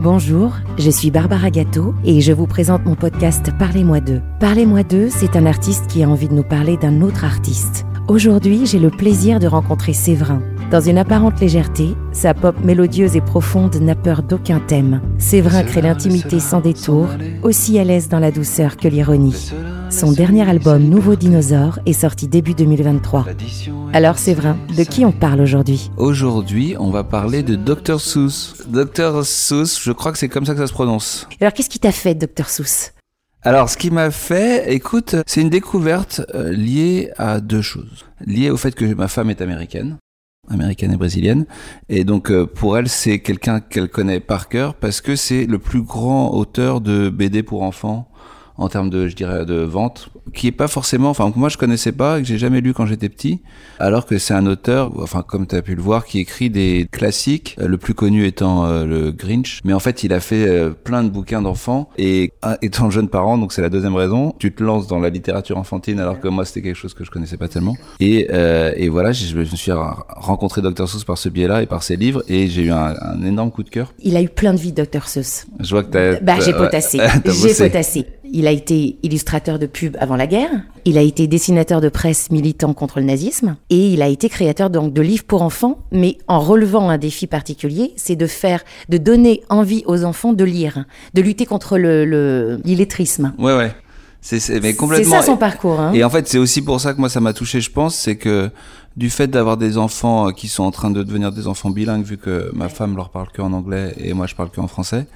Bonjour, je suis Barbara Gâteau et je vous présente mon podcast Parlez-moi d'eux. Parlez-moi d'eux, c'est un artiste qui a envie de nous parler d'un autre artiste. Aujourd'hui, j'ai le plaisir de rencontrer Séverin. Dans une apparente légèreté, sa pop mélodieuse et profonde n'a peur d'aucun thème. Séverin crée l'intimité sans détour, aussi à l'aise dans la douceur que l'ironie. Son dernier album Nouveau Dinosaure est sorti début 2023. Alors Séverin, de qui on parle aujourd'hui? Aujourd'hui, on va parler de Dr Seuss. Dr Seuss, je crois que c'est comme ça que ça se prononce. Alors qu'est-ce qui t'a fait, Dr Seuss? Alors, ce qui m'a fait, écoute, c'est une découverte euh, liée à deux choses. Liée au fait que ma femme est américaine, américaine et brésilienne, et donc euh, pour elle, c'est quelqu'un qu'elle connaît par cœur parce que c'est le plus grand auteur de BD pour enfants en termes de, je dirais, de vente, qui est pas forcément, enfin moi je connaissais pas, que j'ai jamais lu quand j'étais petit, alors que c'est un auteur, enfin comme tu as pu le voir, qui écrit des classiques, euh, le plus connu étant euh, le Grinch, mais en fait il a fait euh, plein de bouquins d'enfants et étant jeune parent, donc c'est la deuxième raison, tu te lances dans la littérature enfantine alors que moi c'était quelque chose que je connaissais pas tellement. Et, et voilà, je, me suis rencontré Dr Seuss par ce biais-là et par ses livres et j'ai eu un, un, énorme coup de cœur. Il a eu plein de vie, Dr Seuss. Je vois que t'as... Bah j'ai potassé, j'ai potassé. Il a été illustrateur de pub avant la guerre, il a été dessinateur de presse militant contre le nazisme, et il a été créateur donc de livres pour enfants, mais en relevant un défi particulier, c'est de faire, de donner envie aux enfants de lire, de lutter contre le l'illettrisme. ouais, ouais. C'est mais complètement. C'est ça son parcours. Hein. Et en fait, c'est aussi pour ça que moi ça m'a touché, je pense, c'est que du fait d'avoir des enfants qui sont en train de devenir des enfants bilingues, vu que ma femme leur parle que en anglais et moi je parle que en français,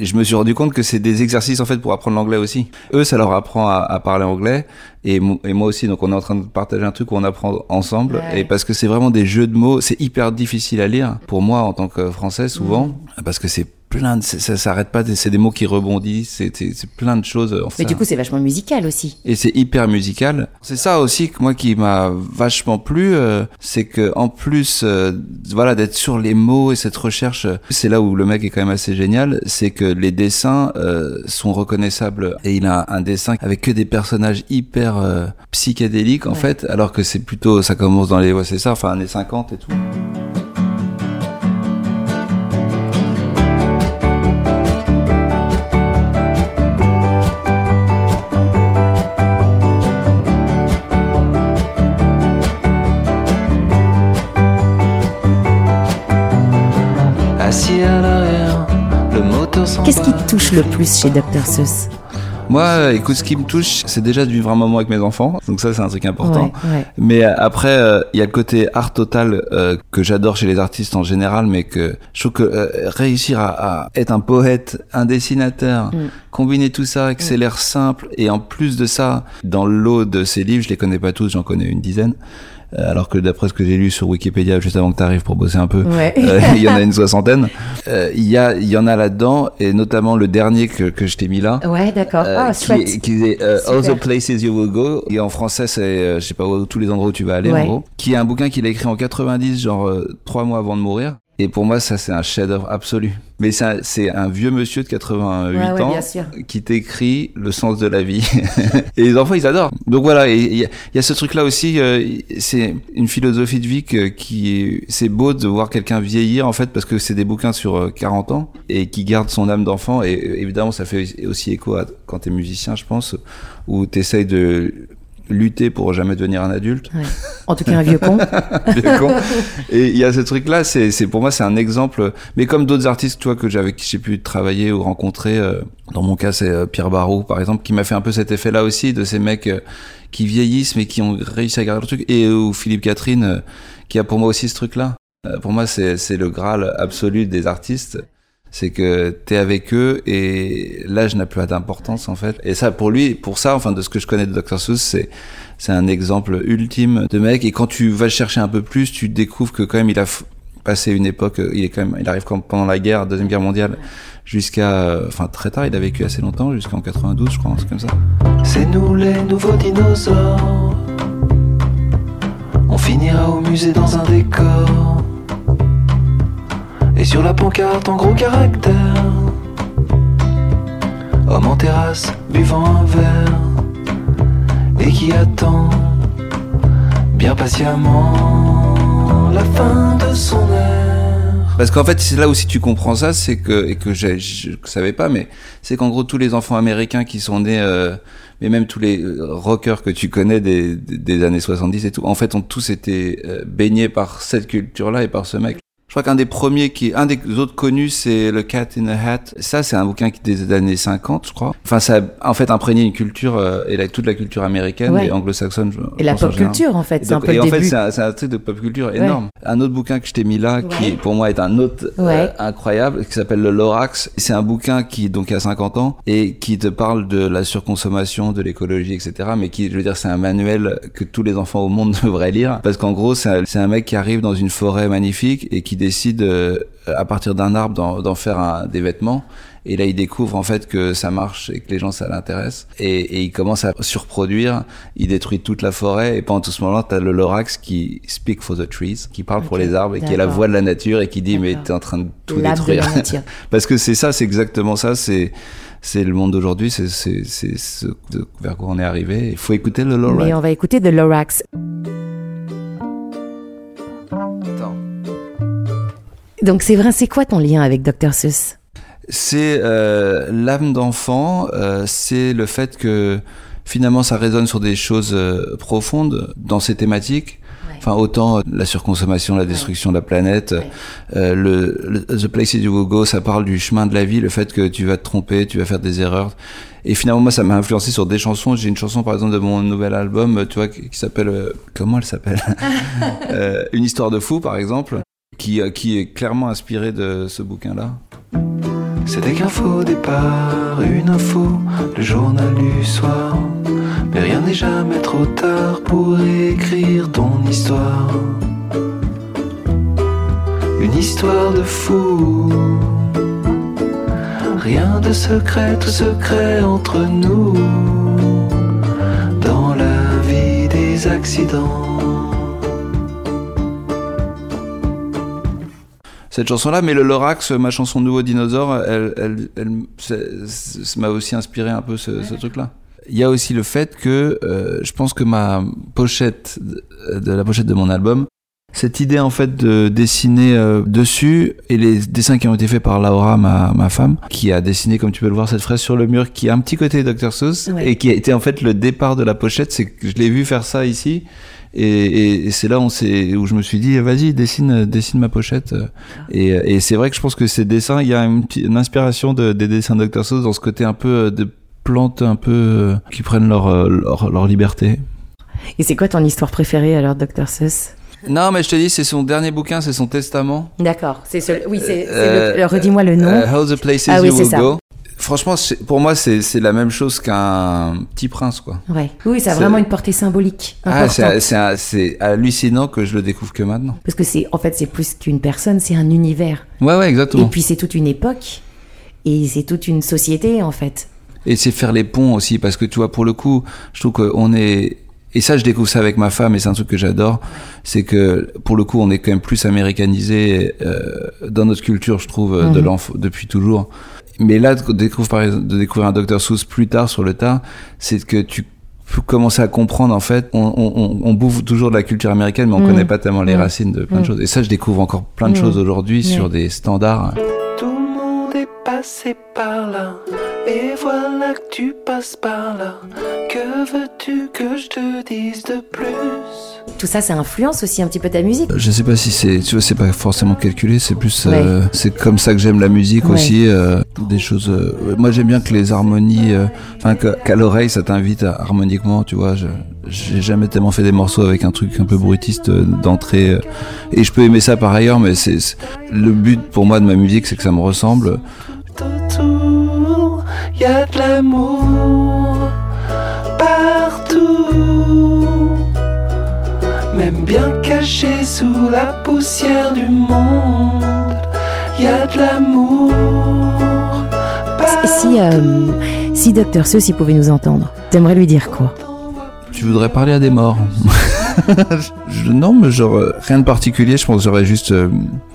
je me suis rendu compte que c'est des exercices en fait pour apprendre l'anglais aussi. Eux, ça leur apprend à, à parler anglais et, et, moi aussi. Donc on est en train de partager un truc où on apprend ensemble. Et parce que c'est vraiment des jeux de mots, c'est hyper difficile à lire pour moi en tant que français souvent, mmh. parce que c'est plein de, ça s'arrête pas, c'est des mots qui rebondissent, c'est plein de choses. Enfin, Mais du coup, c'est vachement musical aussi. Et c'est hyper musical. C'est ça aussi que moi qui m'a vachement plu, euh, c'est que en plus, euh, voilà, d'être sur les mots et cette recherche, c'est là où le mec est quand même assez génial, c'est que les dessins euh, sont reconnaissables et il a un dessin avec que des personnages hyper psychédéliques en fait, alors que c'est plutôt, ça commence dans les, ouais, c'est ça, enfin années 50 et tout. Touche le plus chez Dr Seuss moi, écoute, ce qui me touche, c'est déjà de vivre un moment avec mes enfants. Donc ça, c'est un truc important. Mais euh, après, euh, il y a le côté art total euh, que j'adore chez les artistes en général, mais que je trouve que réussir à, être un poète, un dessinateur, mm. combiner tout ça avec ses l'air simple, et en plus de ça, dans l'eau de ces livres, je les connais pas tous, j'en connais une dizaine. Euh, alors que d'après ce que j'ai lu sur Wikipédia juste avant que tu arrives pour bosser un peu, euh, il y en a une soixantaine. Euh, il y a, il y en a là-dedans et notamment le dernier que, que je t'ai mis là. Ouais, d'accord. Ah, qui, qui est All the Places You Will Go et en français c'est je sais pas où, tous les endroits où tu vas aller en gros. Qui est un bouquin qu'il a écrit en 90, genre trois mois avant de mourir. Et pour moi, ça, c'est un chef-d'œuvre absolu. Mais c'est un, vieux monsieur de 88 ans qui t'écrit le sens de la vie. et les enfants, ils adorent. Donc voilà, il y, y, a ce truc-là aussi. Euh, c'est une philosophie de vie qui c'est beau de voir quelqu'un vieillir en fait parce que c'est des bouquins sur 40 euh, ans et qui garde son âme d'enfant. Et évidemment, ça fait aussi écho à quand t'es musicien, je pense, où t'essayes de lutter pour jamais devenir un adulte. En tout cas, un vieux con. vieux con. Et il y a ce truc-là, c'est, c'est pour moi, c'est un exemple. Mais comme d'autres artistes, toi, que j'avais, qui j'ai pu travailler ou rencontrer, euh, dans mon cas, c'est euh, Pierre Barrault, par exemple, qui m'a fait un peu cet effet-là aussi, de ces mecs euh, qui vieillissent, mais qui ont réussi à garder le truc. Et ou Philippe Catherine, qui a pour moi aussi ce truc-là. pour moi, c'est, c'est le graal absolu des artistes c'est que t'es avec eux et l'âge n'a plus d'importance en fait. Et ça, pour lui, pour ça, enfin de ce que je connais de Dr Seuss, c'est c'est un exemple ultime de mec. Et quand tu vas chercher un peu plus, tu découvres que quand même il a passé une époque, il est quand même, il arrive pendant la guerre, deuxième guerre mondiale, jusqu'à, enfin très tard, il a vécu assez longtemps, jusqu'en 92, je crois, c'est comme ça. C'est nous les nouveaux dinosaures. On finira au musée dans un décor et sur la pancarte en gros caractère, homme en terrasse buvant un verre et qui attend bien patiemment la fin de son air. Parce qu'en fait, c'est là où si tu comprends ça, c'est que et que je savais pas, mais c'est qu'en gros tous les enfants américains qui sont nés, euh, mais même tous les euh, rockers que tu connais des, des, années 70 et tout, en fait, ont tous été euh, baignés par cette culture-là et par ce mec. Je crois qu'un des premiers qui, un des autres connus, c'est le Cat in a Hat. Ça, c'est un bouquin qui des années 50, je crois. Enfin, ça a en fait imprégné une culture euh, et la, toute la culture américaine Ouais. et anglo-saxonne. Et la en pop culture, en fait, c'est un peu et le en fait, c'est un, un truc de pop culture énorme. Un autre bouquin que je t'ai mis là, qui pour moi est un autre euh, incroyable, qui s'appelle le Lorax. C'est un bouquin qui donc a 50 ans et qui te parle de la surconsommation, de l'écologie, etc. Mais qui, je veux dire, c'est un manuel que tous les enfants au monde devraient lire, parce qu'en gros, c'est un mec qui arrive dans une forêt magnifique et qui décide euh, à partir d'un arbre d'en faire un, des vêtements. Et là, il découvre en fait que ça marche et que les gens ça l'intéresse. Et, et il commence à surproduire. Il détruit toute la forêt. Et pendant tout ce moment-là, t'as le Lorax qui speak for the trees, qui parle pour les arbres et qui est la voix de la nature et qui dit mais t'es en train de tout de détruire. Parce que c'est ça, c'est exactement ça. C'est c'est le monde d'aujourd'hui. C'est c'est ce vers quoi on est arrivé. Il faut écouter le Lorax. Mais on va écouter de Lorax. Donc, c'est vrai, c'est quoi ton lien avec Dr. Seuss? C'est euh, l'âme d'enfant, euh, c'est le fait que finalement ça résonne sur des choses euh, profondes dans ces thématiques. Ouais. Enfin, autant euh, la surconsommation, la destruction de la planète, Ouais. euh, le, le The Places You Will Go, ça parle du chemin de la vie, le fait que tu vas te tromper, tu vas faire des erreurs. Et finalement, moi, ça m'a influencé sur des chansons. J'ai une chanson, par exemple, de mon nouvel album, tu vois, qui, qui s'appelle euh, comment elle s'appelle? Une histoire de fou, par exemple, qui euh, qui est clairement inspirée de ce bouquin-là. C'était qu'un faux départ, une info, le journal du soir. Mais rien n'est jamais trop tard pour écrire ton histoire. Une histoire de fou. Rien de secret, tout secret entre nous. Dans la vie des accidents. Cette chanson-là, mais le Lorax, ma chanson Nouveau Dinosaure, elle, elle, elle, ça m'a aussi inspiré un peu ce, ce truc-là. Il y a aussi le fait que euh, je pense que ma pochette, de, de la pochette de mon album, cette idée en fait de dessiner euh, dessus et les dessins qui ont été faits par Laura, ma, ma femme, qui a dessiné, comme tu peux le voir, cette fraise sur le mur, qui a un petit côté Dr Seuss Ouais. et qui a été en fait le départ de la pochette, c'est que je l'ai vu faire ça ici. Et, c'est là où, je me suis dit, vas-y, dessine, dessine ma pochette. Et, et c'est vrai que je pense que ces dessins, il y a une, inspiration de, des dessins de Dr. Seuss dans ce côté un peu euh, de plantes un peu euh, qui prennent leur, euh, leur, leur liberté. Et c'est quoi ton histoire préférée alors, Dr. Seuss Non, mais je te dis, c'est son dernier bouquin, c'est son testament. D'accord, c'est ce... oui, c'est Euh, redis-moi le nom. How the Places Ah oui, You c'est Will ça. Go. Franchement, pour moi, c'est la même chose qu'un petit prince, quoi. Ouais. Oui, ça a c'est- vraiment une portée symbolique Ah, c'est hallucinant que je le découvre que maintenant. Parce que c'est, en fait, c'est plus qu'une personne, c'est un univers. Ouais, ouais, Et exactement. puis c'est toute une époque. Et c'est toute une société, en fait. Et c'est faire les ponts aussi, parce que tu vois, pour le coup, je trouve qu'on est. Et ça, je découvre ça avec ma femme, et c'est un truc que j'adore. C'est que, pour le coup, on est quand même plus américanisé euh, dans notre culture, je trouve, euh, de Mhm. depuis toujours. Mais là, de découvrir, par exemple, de découvrir un Dr. Seuss plus tard sur le tas, c'est que tu peux commencer à comprendre, en fait, on, on, on- on bouffe toujours de la culture américaine, mais on Mhm. connaît pas tellement les Mhm. racines de plein de choses. Et ça, je découvre encore plein de Mhm. choses aujourd'hui sur des standards. Tout le monde est passé par là, et voilà que tu passes par là. Que veux-tu que je te dise de plus? Tout ça, ça influence aussi un petit peu ta musique. Je sais pas si c'est, tu vois, c'est pas forcément calculé, c'est plus, euh, c'est comme ça que j'aime la musique Ouais. aussi, euh, des choses. euh, moi, j'aime bien que les harmonies, enfin, qu'à l'oreille, ça t'invite harmoniquement, tu vois. Je, j'ai jamais tellement fait des morceaux avec un truc un peu brutiste d'entrée, euh, et je peux aimer ça par ailleurs, mais c'est, le but pour moi de ma musique, c'est que ça me ressemble. Autour, y a de l'amour Même bien caché sous la poussière du monde, y a de l'amour Si, euh, si Dr. Seuss, il pouvait nous entendre, t'aimerais lui dire quoi? Tu voudrais parler à des morts? Je- Non, mais genre, euh, rien de particulier. Je pense que j'aurais juste, euh,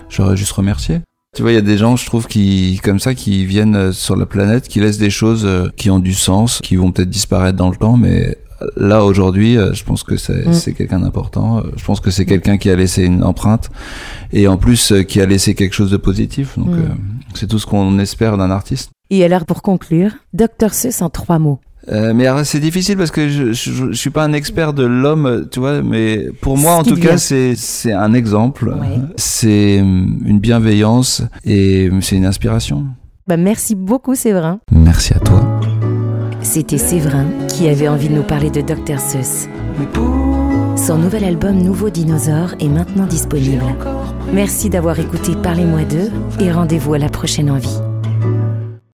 j'aurais juste remercié. Tu vois, il y a des gens, je trouve, qui, comme ça, qui viennent euh, sur la planète, qui laissent des choses qui ont du sens, qui vont peut-être disparaître dans le temps, mais là aujourd'hui, euh, je pense que c'est Mm. quelqu'un d'important. Euh, Je pense que c'est quelqu'un qui a laissé une empreinte et en plus euh, qui a laissé quelque chose de positif. Donc Mm. euh, c'est tout ce qu'on espère d'un artiste. Et alors pour conclure, Dr Seuss en trois mots. Euh, mais alors, c'est difficile parce que je, je, je suis pas un expert de l'homme, tu vois. Mais pour moi, en tout cas, c'est c'est un exemple. Ouais. C'est une bienveillance et c'est une inspiration. Bah, merci beaucoup Séverin. Merci à toi. C'était Séverin qui avait envie de nous parler de Dr Seuss. Son nouvel album Nouveau Dinosaure est maintenant disponible. Merci d'avoir écouté Parlez-moi d'eux et rendez-vous à la prochaine envie.